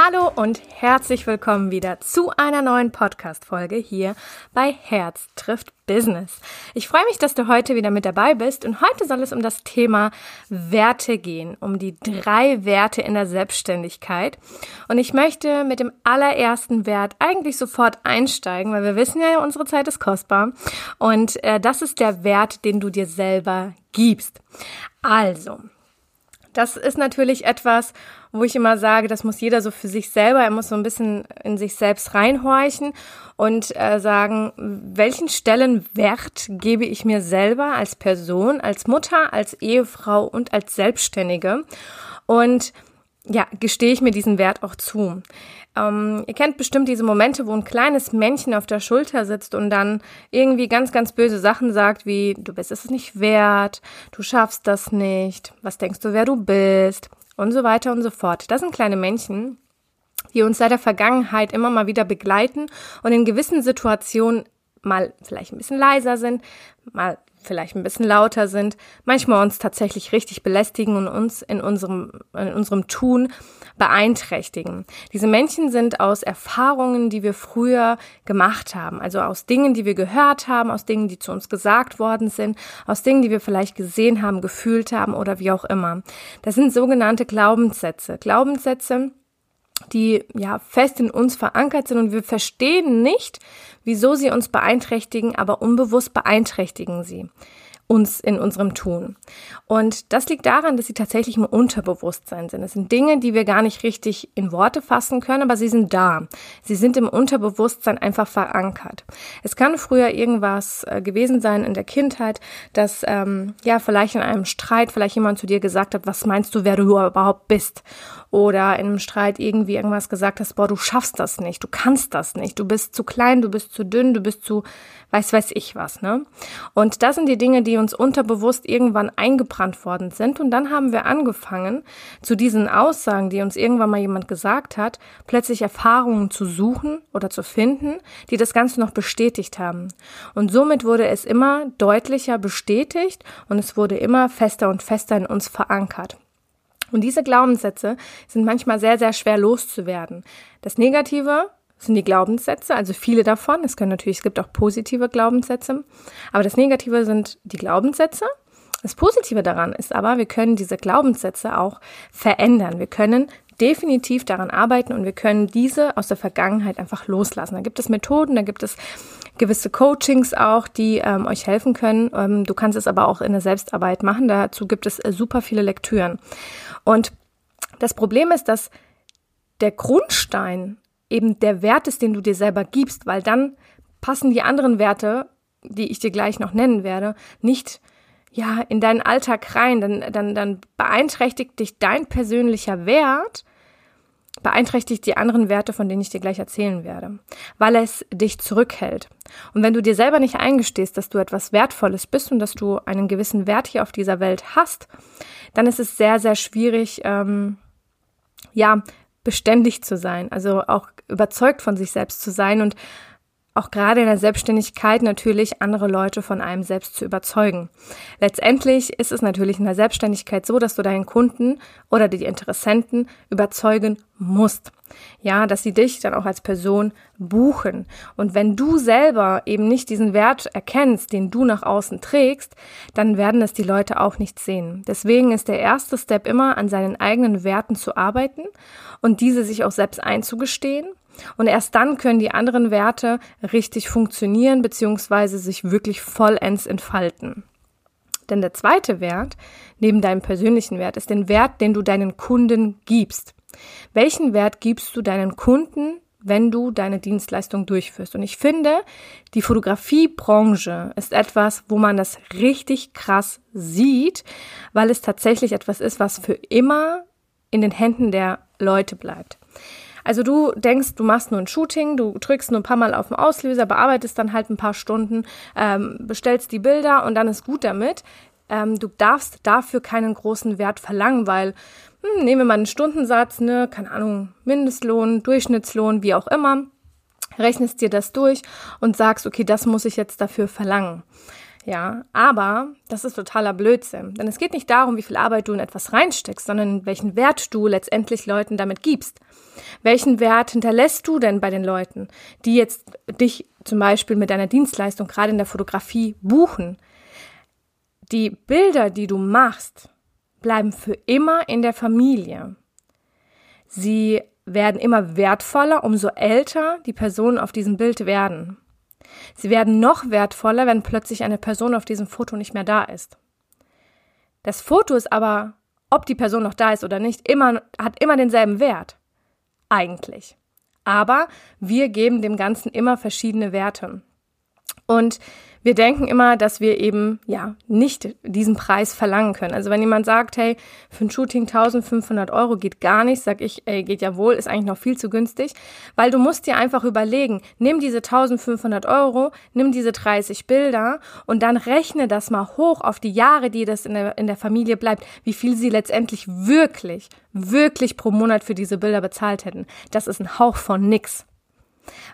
Hallo und herzlich willkommen wieder zu einer neuen Podcast-Folge hier bei Herz trifft Business. Ich freue mich, dass du heute wieder mit dabei bist und heute soll es um das Thema Werte gehen, um die drei Werte in der Selbstständigkeit. Und ich möchte mit dem allerersten Wert eigentlich sofort einsteigen, weil wir wissen ja, unsere Zeit ist kostbar und äh, das ist der Wert, den du dir selber gibst. Also, das ist natürlich etwas, wo ich immer sage, das muss jeder so für sich selber, er muss so ein bisschen in sich selbst reinhorchen und äh, sagen, welchen Stellenwert gebe ich mir selber als Person, als Mutter, als Ehefrau und als Selbstständige? Und ja, gestehe ich mir diesen Wert auch zu. Ähm, ihr kennt bestimmt diese Momente, wo ein kleines Männchen auf der Schulter sitzt und dann irgendwie ganz, ganz böse Sachen sagt, wie du bist es nicht wert, du schaffst das nicht, was denkst du, wer du bist und so weiter und so fort. Das sind kleine Männchen, die uns seit der Vergangenheit immer mal wieder begleiten und in gewissen Situationen mal vielleicht ein bisschen leiser sind, mal vielleicht ein bisschen lauter sind, manchmal uns tatsächlich richtig belästigen und uns in unserem, in unserem Tun beeinträchtigen. Diese Männchen sind aus Erfahrungen, die wir früher gemacht haben, also aus Dingen, die wir gehört haben, aus Dingen, die zu uns gesagt worden sind, aus Dingen, die wir vielleicht gesehen haben, gefühlt haben oder wie auch immer. Das sind sogenannte Glaubenssätze. Glaubenssätze, die ja fest in uns verankert sind und wir verstehen nicht, wieso sie uns beeinträchtigen, aber unbewusst beeinträchtigen sie uns in unserem Tun. Und das liegt daran, dass sie tatsächlich im Unterbewusstsein sind. Es sind Dinge, die wir gar nicht richtig in Worte fassen können, aber sie sind da. Sie sind im Unterbewusstsein einfach verankert. Es kann früher irgendwas äh, gewesen sein in der Kindheit, dass ähm, ja vielleicht in einem Streit vielleicht jemand zu dir gesagt hat, was meinst du, wer du überhaupt bist? Oder in einem Streit irgendwie irgendwas gesagt hast, boah, du schaffst das nicht, du kannst das nicht, du bist zu klein, du bist zu dünn, du bist zu weiß weiß ich was, ne? Und das sind die Dinge, die uns unterbewusst irgendwann eingebrannt worden sind. Und dann haben wir angefangen, zu diesen Aussagen, die uns irgendwann mal jemand gesagt hat, plötzlich Erfahrungen zu suchen oder zu finden, die das Ganze noch bestätigt haben. Und somit wurde es immer deutlicher bestätigt und es wurde immer fester und fester in uns verankert. Und diese Glaubenssätze sind manchmal sehr, sehr schwer loszuwerden. Das Negative sind die Glaubenssätze, also viele davon. Es können natürlich, es gibt auch positive Glaubenssätze, aber das Negative sind die Glaubenssätze. Das Positive daran ist aber, wir können diese Glaubenssätze auch verändern. Wir können definitiv daran arbeiten und wir können diese aus der Vergangenheit einfach loslassen. Da gibt es Methoden, da gibt es gewisse Coachings auch, die ähm, euch helfen können. Ähm, du kannst es aber auch in der Selbstarbeit machen. Dazu gibt es äh, super viele Lektüren. Und das Problem ist, dass der Grundstein eben der Wert ist, den du dir selber gibst, weil dann passen die anderen Werte, die ich dir gleich noch nennen werde, nicht ja in deinen Alltag rein, dann, dann, dann beeinträchtigt dich dein persönlicher Wert, beeinträchtigt die anderen Werte, von denen ich dir gleich erzählen werde, weil es dich zurückhält. Und wenn du dir selber nicht eingestehst, dass du etwas Wertvolles bist und dass du einen gewissen Wert hier auf dieser Welt hast, dann ist es sehr, sehr schwierig, ähm, ja, beständig zu sein, also auch überzeugt von sich selbst zu sein. Und auch gerade in der Selbstständigkeit natürlich andere Leute von einem selbst zu überzeugen. Letztendlich ist es natürlich in der Selbstständigkeit so, dass du deinen Kunden oder die Interessenten überzeugen musst. Ja, dass sie dich dann auch als Person buchen. Und wenn du selber eben nicht diesen Wert erkennst, den du nach außen trägst, dann werden es die Leute auch nicht sehen. Deswegen ist der erste Step immer, an seinen eigenen Werten zu arbeiten und diese sich auch selbst einzugestehen und erst dann können die anderen Werte richtig funktionieren bzw. sich wirklich vollends entfalten. Denn der zweite Wert, neben deinem persönlichen Wert, ist den Wert, den du deinen Kunden gibst. Welchen Wert gibst du deinen Kunden, wenn du deine Dienstleistung durchführst? Und ich finde, die Fotografiebranche ist etwas, wo man das richtig krass sieht, weil es tatsächlich etwas ist, was für immer in den Händen der Leute bleibt. Also du denkst, du machst nur ein Shooting, du drückst nur ein paar Mal auf den Auslöser, bearbeitest dann halt ein paar Stunden, ähm, bestellst die Bilder und dann ist gut damit. ähm, du darfst dafür keinen großen Wert verlangen, weil hm, nehmen wir mal einen Stundensatz, ne, keine Ahnung, Mindestlohn, Durchschnittslohn, wie auch immer, rechnest dir das durch und sagst, okay, das muss ich jetzt dafür verlangen. Ja, aber das ist totaler Blödsinn. Denn es geht nicht darum, wie viel Arbeit du in etwas reinsteckst, sondern welchen Wert du letztendlich Leuten damit gibst. Welchen Wert hinterlässt du denn bei den Leuten, die jetzt dich zum Beispiel mit deiner Dienstleistung gerade in der Fotografie buchen? Die Bilder, die du machst, bleiben für immer in der Familie. Sie werden immer wertvoller, umso älter die Personen auf diesem Bild werden. Sie werden noch wertvoller, wenn plötzlich eine Person auf diesem Foto nicht mehr da ist. Das Foto ist aber, ob die Person noch da ist oder nicht, immer, hat immer denselben Wert. Eigentlich. Aber wir geben dem Ganzen immer verschiedene Werte. Und wir denken immer, dass wir eben ja nicht diesen Preis verlangen können. Also wenn jemand sagt, hey, für ein Shooting 1500 Euro geht gar nicht, sag ich, ey, geht ja wohl, ist eigentlich noch viel zu günstig, weil du musst dir einfach überlegen, nimm diese 1500 Euro, nimm diese 30 Bilder und dann rechne das mal hoch auf die Jahre, die das in der, in der Familie bleibt, wie viel sie letztendlich wirklich, wirklich pro Monat für diese Bilder bezahlt hätten. Das ist ein Hauch von nix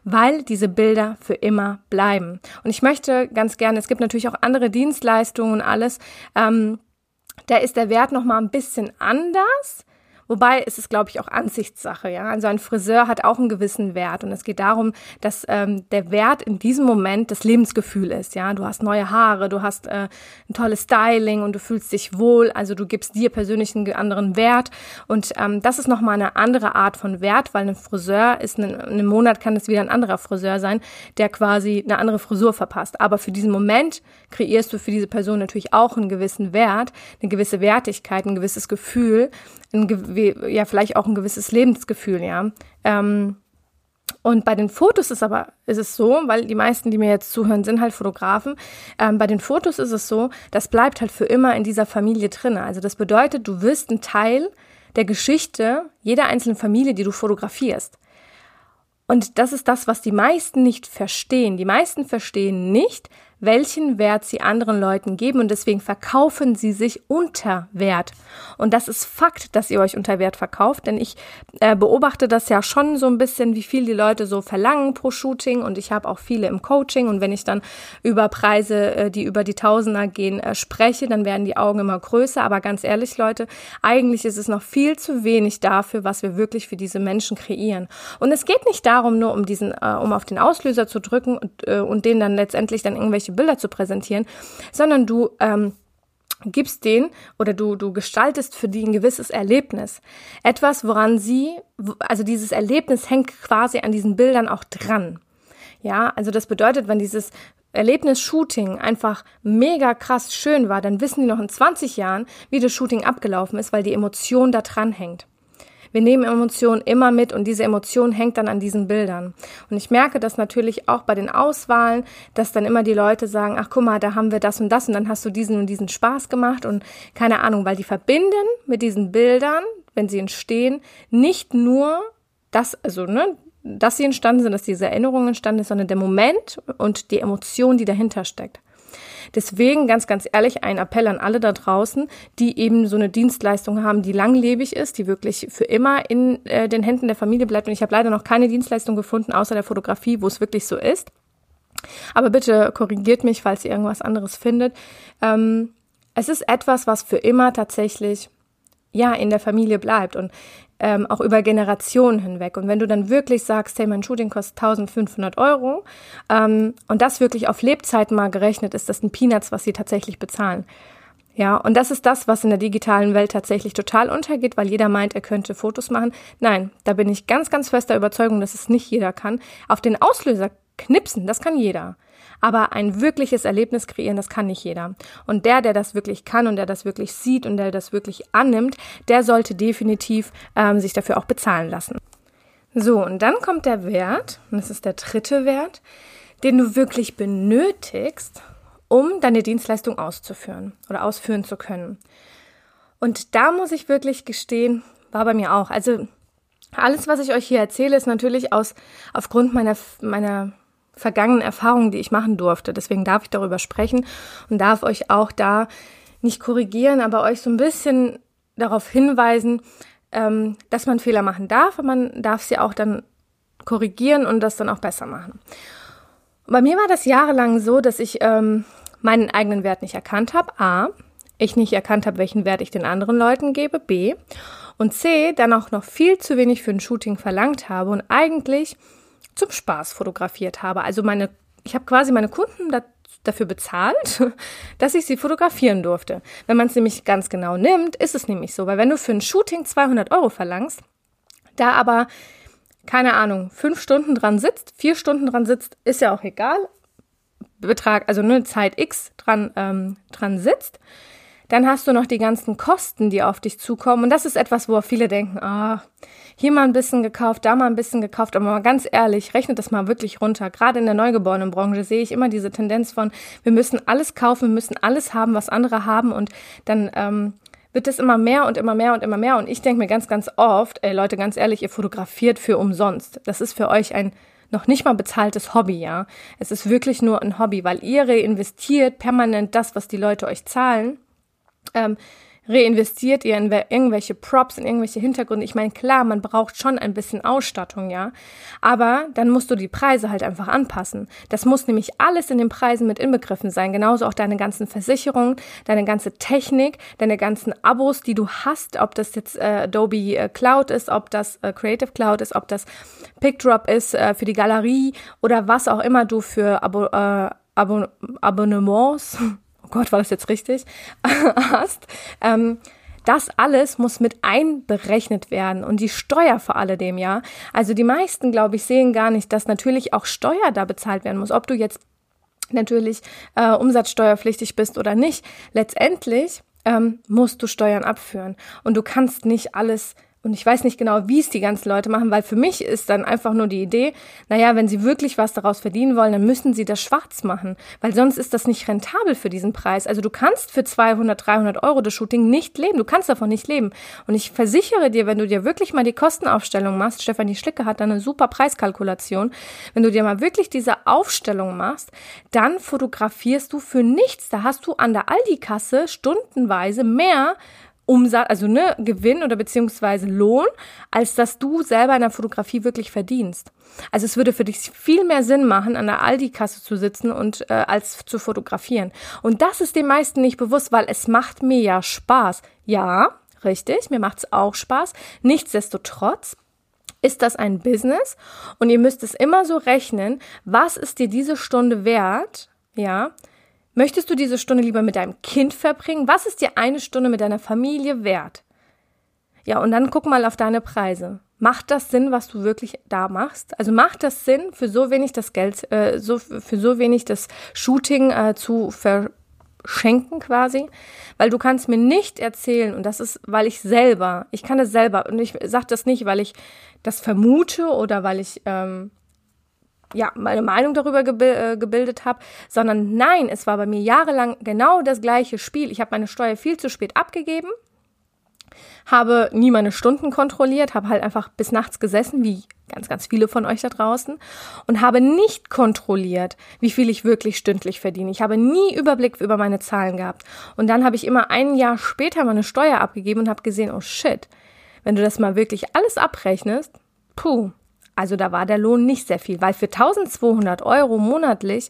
weil diese Bilder für immer bleiben. Und ich möchte ganz gerne, es gibt natürlich auch andere Dienstleistungen und alles, ähm, da ist der Wert noch mal ein bisschen anders. Wobei es ist, glaube ich, auch Ansichtssache, ja. Also ein Friseur hat auch einen gewissen Wert und es geht darum, dass ähm, der Wert in diesem Moment das Lebensgefühl ist, ja. Du hast neue Haare, du hast äh, ein tolles Styling und du fühlst dich wohl, also du gibst dir persönlich einen anderen Wert und ähm, das ist nochmal eine andere Art von Wert, weil ein Friseur ist, in einem Monat kann es wieder ein anderer Friseur sein, der quasi eine andere Frisur verpasst. Aber für diesen Moment kreierst du für diese Person natürlich auch einen gewissen Wert, eine gewisse Wertigkeit, ein gewisses Gefühl, ein, ja, vielleicht auch ein gewisses Lebensgefühl, ja. Ähm, und bei den Fotos ist aber ist es so, weil die meisten, die mir jetzt zuhören, sind halt Fotografen. Ähm, bei den Fotos ist es so, das bleibt halt für immer in dieser Familie drinne. Also das bedeutet, du wirst ein Teil der Geschichte jeder einzelnen Familie, die du fotografierst. Und das ist das, was die meisten nicht verstehen. Die meisten verstehen nicht, welchen Wert sie anderen Leuten geben und deswegen verkaufen sie sich unter Wert. Und das ist Fakt, dass ihr euch unter Wert verkauft, denn ich äh, beobachte das ja schon so ein bisschen, wie viel die Leute so verlangen pro Shooting und ich habe auch viele im Coaching und wenn ich dann über Preise, äh, die über die Tausender gehen, äh, spreche, dann werden die Augen immer größer. Aber ganz ehrlich, Leute, eigentlich ist es noch viel zu wenig dafür, was wir wirklich für diese Menschen kreieren. Und es geht nicht darum, nur um diesen, äh, um auf den Auslöser zu drücken und, äh, und denen dann letztendlich dann irgendwelche Bilder zu präsentieren, sondern du ähm, gibst den oder du, du gestaltest für die ein gewisses Erlebnis. Etwas, woran sie, also dieses Erlebnis hängt quasi an diesen Bildern auch dran. Ja, also das bedeutet, wenn dieses Erlebnis-Shooting einfach mega krass schön war, dann wissen die noch in 20 Jahren, wie das Shooting abgelaufen ist, weil die Emotion da dran hängt. Wir nehmen Emotionen immer mit und diese Emotion hängt dann an diesen Bildern. Und ich merke das natürlich auch bei den Auswahlen, dass dann immer die Leute sagen, ach guck mal, da haben wir das und das und dann hast du diesen und diesen Spaß gemacht und keine Ahnung, weil die verbinden mit diesen Bildern, wenn sie entstehen, nicht nur das, also ne, dass sie entstanden sind, dass diese Erinnerungen entstanden sind, sondern der Moment und die Emotion, die dahinter steckt. Deswegen ganz, ganz ehrlich ein Appell an alle da draußen, die eben so eine Dienstleistung haben, die langlebig ist, die wirklich für immer in äh, den Händen der Familie bleibt. Und ich habe leider noch keine Dienstleistung gefunden, außer der Fotografie, wo es wirklich so ist. Aber bitte korrigiert mich, falls ihr irgendwas anderes findet. Ähm, es ist etwas, was für immer tatsächlich ja in der Familie bleibt und ähm, auch über Generationen hinweg. Und wenn du dann wirklich sagst, hey, mein Shooting kostet 1500 Euro ähm, und das wirklich auf Lebzeiten mal gerechnet ist, das sind Peanuts, was sie tatsächlich bezahlen. Ja, und das ist das, was in der digitalen Welt tatsächlich total untergeht, weil jeder meint, er könnte Fotos machen. Nein, da bin ich ganz, ganz fester Überzeugung, dass es nicht jeder kann. Auf den Auslöser knipsen, das kann jeder. Aber ein wirkliches Erlebnis kreieren, das kann nicht jeder. Und der, der das wirklich kann und der das wirklich sieht und der das wirklich annimmt, der sollte definitiv ähm, sich dafür auch bezahlen lassen. So, und dann kommt der Wert, und das ist der dritte Wert, den du wirklich benötigst, um deine Dienstleistung auszuführen oder ausführen zu können. Und da muss ich wirklich gestehen, war bei mir auch. Also alles, was ich euch hier erzähle, ist natürlich aus aufgrund meiner meiner vergangenen Erfahrungen, die ich machen durfte. Deswegen darf ich darüber sprechen und darf euch auch da nicht korrigieren, aber euch so ein bisschen darauf hinweisen, ähm, dass man Fehler machen darf, aber man darf sie auch dann korrigieren und das dann auch besser machen. Bei mir war das jahrelang so, dass ich ähm, meinen eigenen Wert nicht erkannt habe. A, ich nicht erkannt habe, welchen Wert ich den anderen Leuten gebe. B, und C, dann auch noch viel zu wenig für ein Shooting verlangt habe und eigentlich zum Spaß fotografiert habe. Also meine, ich habe quasi meine Kunden da, dafür bezahlt, dass ich sie fotografieren durfte. Wenn man es nämlich ganz genau nimmt, ist es nämlich so, weil wenn du für ein Shooting 200 Euro verlangst, da aber keine Ahnung, fünf Stunden dran sitzt, vier Stunden dran sitzt, ist ja auch egal. Betrag, also eine Zeit X dran, ähm, dran sitzt, dann hast du noch die ganzen Kosten, die auf dich zukommen. Und das ist etwas, wo viele denken, ah, hier mal ein bisschen gekauft, da mal ein bisschen gekauft. Aber mal ganz ehrlich, rechnet das mal wirklich runter. Gerade in der Neugeborenenbranche sehe ich immer diese Tendenz von, wir müssen alles kaufen, wir müssen alles haben, was andere haben. Und dann ähm, wird es immer mehr und immer mehr und immer mehr. Und ich denke mir ganz, ganz oft, ey Leute, ganz ehrlich, ihr fotografiert für umsonst. Das ist für euch ein noch nicht mal bezahltes Hobby, ja. Es ist wirklich nur ein Hobby, weil ihr reinvestiert permanent das, was die Leute euch zahlen ähm, reinvestiert ihr in irgendwelche Props, in irgendwelche Hintergründe. Ich meine, klar, man braucht schon ein bisschen Ausstattung, ja. Aber dann musst du die Preise halt einfach anpassen. Das muss nämlich alles in den Preisen mit inbegriffen sein. Genauso auch deine ganzen Versicherungen, deine ganze Technik, deine ganzen Abos, die du hast, ob das jetzt äh, Adobe äh, Cloud ist, ob das äh, Creative Cloud ist, ob das PickDrop ist äh, für die Galerie oder was auch immer du für Abo, äh, Abon Abonnements Gott, war das jetzt richtig, hast, ähm, das alles muss mit einberechnet werden und die Steuer vor alledem, ja. Also die meisten, glaube ich, sehen gar nicht, dass natürlich auch Steuer da bezahlt werden muss. Ob du jetzt natürlich äh, umsatzsteuerpflichtig bist oder nicht, letztendlich ähm, musst du Steuern abführen und du kannst nicht alles und ich weiß nicht genau, wie es die ganzen Leute machen, weil für mich ist dann einfach nur die Idee, naja, wenn sie wirklich was daraus verdienen wollen, dann müssen sie das schwarz machen, weil sonst ist das nicht rentabel für diesen Preis. Also du kannst für 200, 300 Euro das Shooting nicht leben, du kannst davon nicht leben. Und ich versichere dir, wenn du dir wirklich mal die Kostenaufstellung machst, Stefanie Schlicke hat da eine super Preiskalkulation, wenn du dir mal wirklich diese Aufstellung machst, dann fotografierst du für nichts. Da hast du an der Aldi-Kasse stundenweise mehr Umsatz, also ne, Gewinn oder beziehungsweise Lohn, als dass du selber in der Fotografie wirklich verdienst. Also es würde für dich viel mehr Sinn machen, an der Aldi-Kasse zu sitzen und äh, als zu fotografieren. Und das ist den meisten nicht bewusst, weil es macht mir ja Spaß. Ja, richtig, mir macht's auch Spaß. Nichtsdestotrotz ist das ein Business und ihr müsst es immer so rechnen, was ist dir diese Stunde wert, ja, Möchtest du diese Stunde lieber mit deinem Kind verbringen? Was ist dir eine Stunde mit deiner Familie wert? Ja, und dann guck mal auf deine Preise. Macht das Sinn, was du wirklich da machst? Also macht das Sinn, für so wenig das Geld, äh, so, für so wenig das Shooting äh, zu verschenken quasi? Weil du kannst mir nicht erzählen, und das ist, weil ich selber, ich kann es selber, und ich sage das nicht, weil ich das vermute oder weil ich ähm, ja, meine Meinung darüber äh, gebildet habe, sondern nein, es war bei mir jahrelang genau das gleiche Spiel. Ich habe meine Steuer viel zu spät abgegeben, habe nie meine Stunden kontrolliert, habe halt einfach bis nachts gesessen, wie ganz, ganz viele von euch da draußen, und habe nicht kontrolliert, wie viel ich wirklich stündlich verdiene. Ich habe nie Überblick über meine Zahlen gehabt. Und dann habe ich immer ein Jahr später meine Steuer abgegeben und habe gesehen, oh shit, wenn du das mal wirklich alles abrechnest, puh, also da war der Lohn nicht sehr viel, weil für 1200 Euro monatlich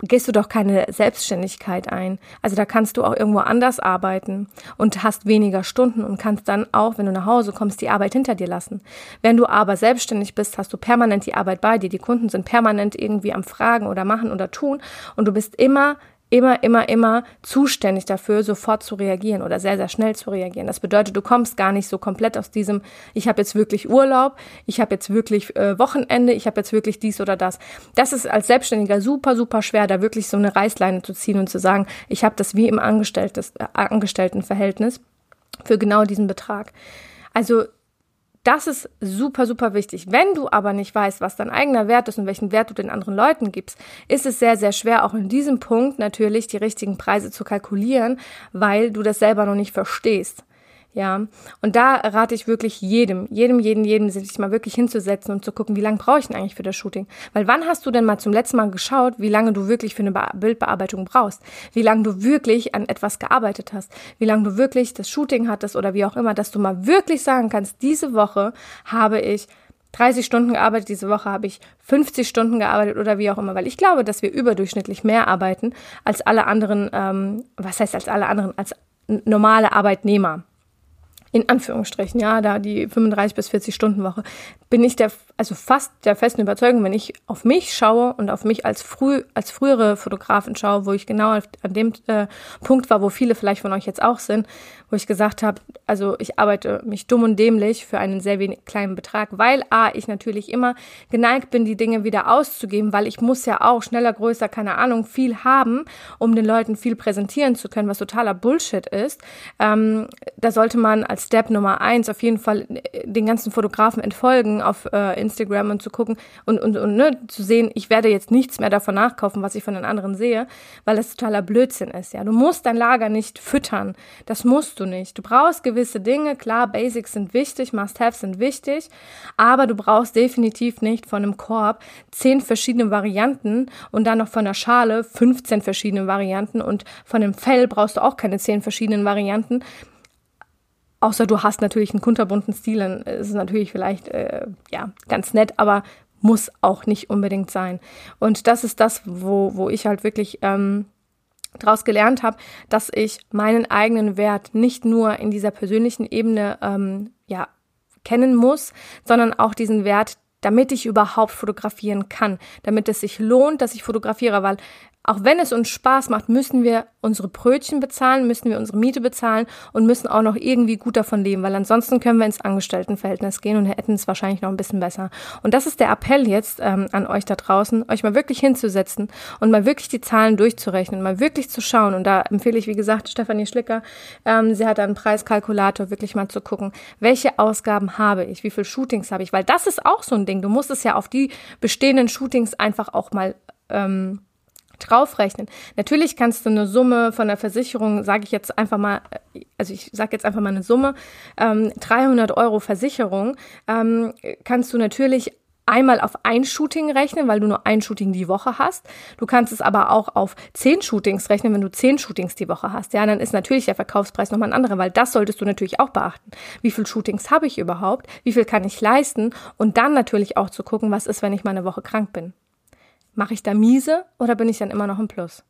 gehst du doch keine Selbstständigkeit ein. Also da kannst du auch irgendwo anders arbeiten und hast weniger Stunden und kannst dann auch, wenn du nach Hause kommst, die Arbeit hinter dir lassen. Wenn du aber selbstständig bist, hast du permanent die Arbeit bei dir. Die Kunden sind permanent irgendwie am Fragen oder machen oder tun und du bist immer immer, immer, immer zuständig dafür, sofort zu reagieren oder sehr, sehr schnell zu reagieren. Das bedeutet, du kommst gar nicht so komplett aus diesem, ich habe jetzt wirklich Urlaub, ich habe jetzt wirklich äh, Wochenende, ich habe jetzt wirklich dies oder das. Das ist als Selbstständiger super, super schwer, da wirklich so eine Reißleine zu ziehen und zu sagen, ich habe das wie im Angestelltes, äh, Angestelltenverhältnis für genau diesen Betrag. Also das ist super, super wichtig. Wenn du aber nicht weißt, was dein eigener Wert ist und welchen Wert du den anderen Leuten gibst, ist es sehr, sehr schwer, auch in diesem Punkt natürlich die richtigen Preise zu kalkulieren, weil du das selber noch nicht verstehst. Ja, und da rate ich wirklich jedem, jedem, jedem, jedem, sich mal wirklich hinzusetzen und zu gucken, wie lange brauche ich denn eigentlich für das Shooting? Weil wann hast du denn mal zum letzten Mal geschaut, wie lange du wirklich für eine Be Bildbearbeitung brauchst? Wie lange du wirklich an etwas gearbeitet hast? Wie lange du wirklich das Shooting hattest oder wie auch immer, dass du mal wirklich sagen kannst, diese Woche habe ich 30 Stunden gearbeitet, diese Woche habe ich 50 Stunden gearbeitet oder wie auch immer, weil ich glaube, dass wir überdurchschnittlich mehr arbeiten als alle anderen, ähm, was heißt als alle anderen, als normale Arbeitnehmer in Anführungsstrichen, ja, da die 35 bis 40 Stunden Woche, bin ich der, also fast der festen Überzeugung, wenn ich auf mich schaue und auf mich als früh, als frühere Fotografin schaue, wo ich genau an dem äh, Punkt war, wo viele vielleicht von euch jetzt auch sind, wo ich gesagt habe, also ich arbeite mich dumm und dämlich für einen sehr wenig kleinen Betrag, weil A, ich natürlich immer geneigt bin, die Dinge wieder auszugeben, weil ich muss ja auch schneller, größer, keine Ahnung, viel haben, um den Leuten viel präsentieren zu können, was totaler Bullshit ist. Ähm, da sollte man als Step Nummer eins auf jeden Fall äh, den ganzen Fotografen entfolgen auf äh, Instagram und zu gucken und, und, und ne, zu sehen, ich werde jetzt nichts mehr davon nachkaufen, was ich von den anderen sehe, weil das totaler Blödsinn ist. Ja, du musst dein Lager nicht füttern. Das musst du du nicht. Du brauchst gewisse Dinge, klar, Basics sind wichtig, Must-Haves sind wichtig, aber du brauchst definitiv nicht von einem Korb zehn verschiedene Varianten und dann noch von der Schale 15 verschiedene Varianten und von dem Fell brauchst du auch keine zehn verschiedenen Varianten. Außer du hast natürlich einen kunterbunten Stil, dann ist es natürlich vielleicht äh, ja ganz nett, aber muss auch nicht unbedingt sein. Und das ist das, wo, wo ich halt wirklich ähm, daraus gelernt habe, dass ich meinen eigenen Wert nicht nur in dieser persönlichen Ebene ähm, ja kennen muss, sondern auch diesen Wert, damit ich überhaupt fotografieren kann, damit es sich lohnt, dass ich fotografiere, weil auch wenn es uns Spaß macht, müssen wir unsere Brötchen bezahlen, müssen wir unsere Miete bezahlen und müssen auch noch irgendwie gut davon leben, weil ansonsten können wir ins Angestelltenverhältnis gehen und hätten es wahrscheinlich noch ein bisschen besser. Und das ist der Appell jetzt ähm, an euch da draußen, euch mal wirklich hinzusetzen und mal wirklich die Zahlen durchzurechnen, mal wirklich zu schauen. Und da empfehle ich, wie gesagt, Stefanie Schlicker, ähm, sie hat einen Preiskalkulator, wirklich mal zu gucken, welche Ausgaben habe ich, wie viele Shootings habe ich, weil das ist auch so ein Ding. Du musst es ja auf die bestehenden Shootings einfach auch mal ähm, draufrechnen. Natürlich kannst du eine Summe von der Versicherung, sage ich jetzt einfach mal, also ich sage jetzt einfach mal eine Summe, ähm, 300 Euro Versicherung, ähm, kannst du natürlich einmal auf ein Shooting rechnen, weil du nur ein Shooting die Woche hast. Du kannst es aber auch auf zehn Shootings rechnen, wenn du zehn Shootings die Woche hast. Ja, dann ist natürlich der Verkaufspreis nochmal ein anderer, weil das solltest du natürlich auch beachten. Wie viele Shootings habe ich überhaupt? Wie viel kann ich leisten? Und dann natürlich auch zu gucken, was ist, wenn ich mal eine Woche krank bin. Mache ich da miese oder bin ich dann immer noch im Plus?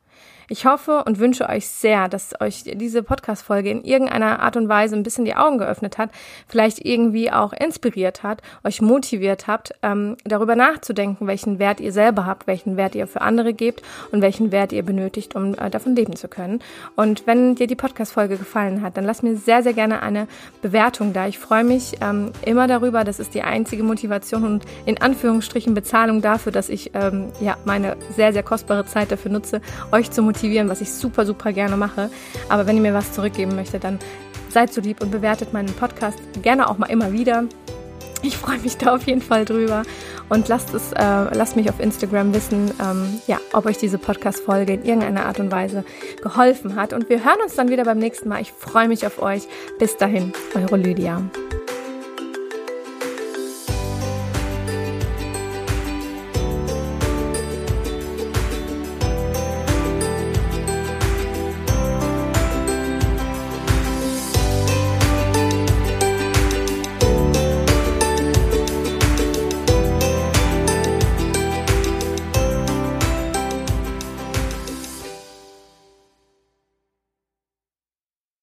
Ich hoffe und wünsche euch sehr, dass euch diese Podcast-Folge in irgendeiner Art und Weise ein bisschen die Augen geöffnet hat, vielleicht irgendwie auch inspiriert hat, euch motiviert habt, ähm, darüber nachzudenken, welchen Wert ihr selber habt, welchen Wert ihr für andere gebt und welchen Wert ihr benötigt, um äh, davon leben zu können. Und wenn dir die Podcast-Folge gefallen hat, dann lass mir sehr, sehr gerne eine Bewertung da. Ich freue mich ähm, immer darüber. Das ist die einzige Motivation und in Anführungsstrichen Bezahlung dafür, dass ich ähm, ja meine sehr, sehr kostbare Zeit dafür nutze, euch zu motivieren motivieren, was ich super, super gerne mache. Aber wenn ihr mir was zurückgeben möchtet, dann seid so lieb und bewertet meinen Podcast gerne auch mal immer wieder. Ich freue mich da auf jeden Fall drüber und lasst es, äh, lasst mich auf Instagram wissen, ähm, ja, ob euch diese Podcast-Folge in irgendeiner Art und Weise geholfen hat. Und wir hören uns dann wieder beim nächsten Mal. Ich freue mich auf euch. Bis dahin, eure Lydia.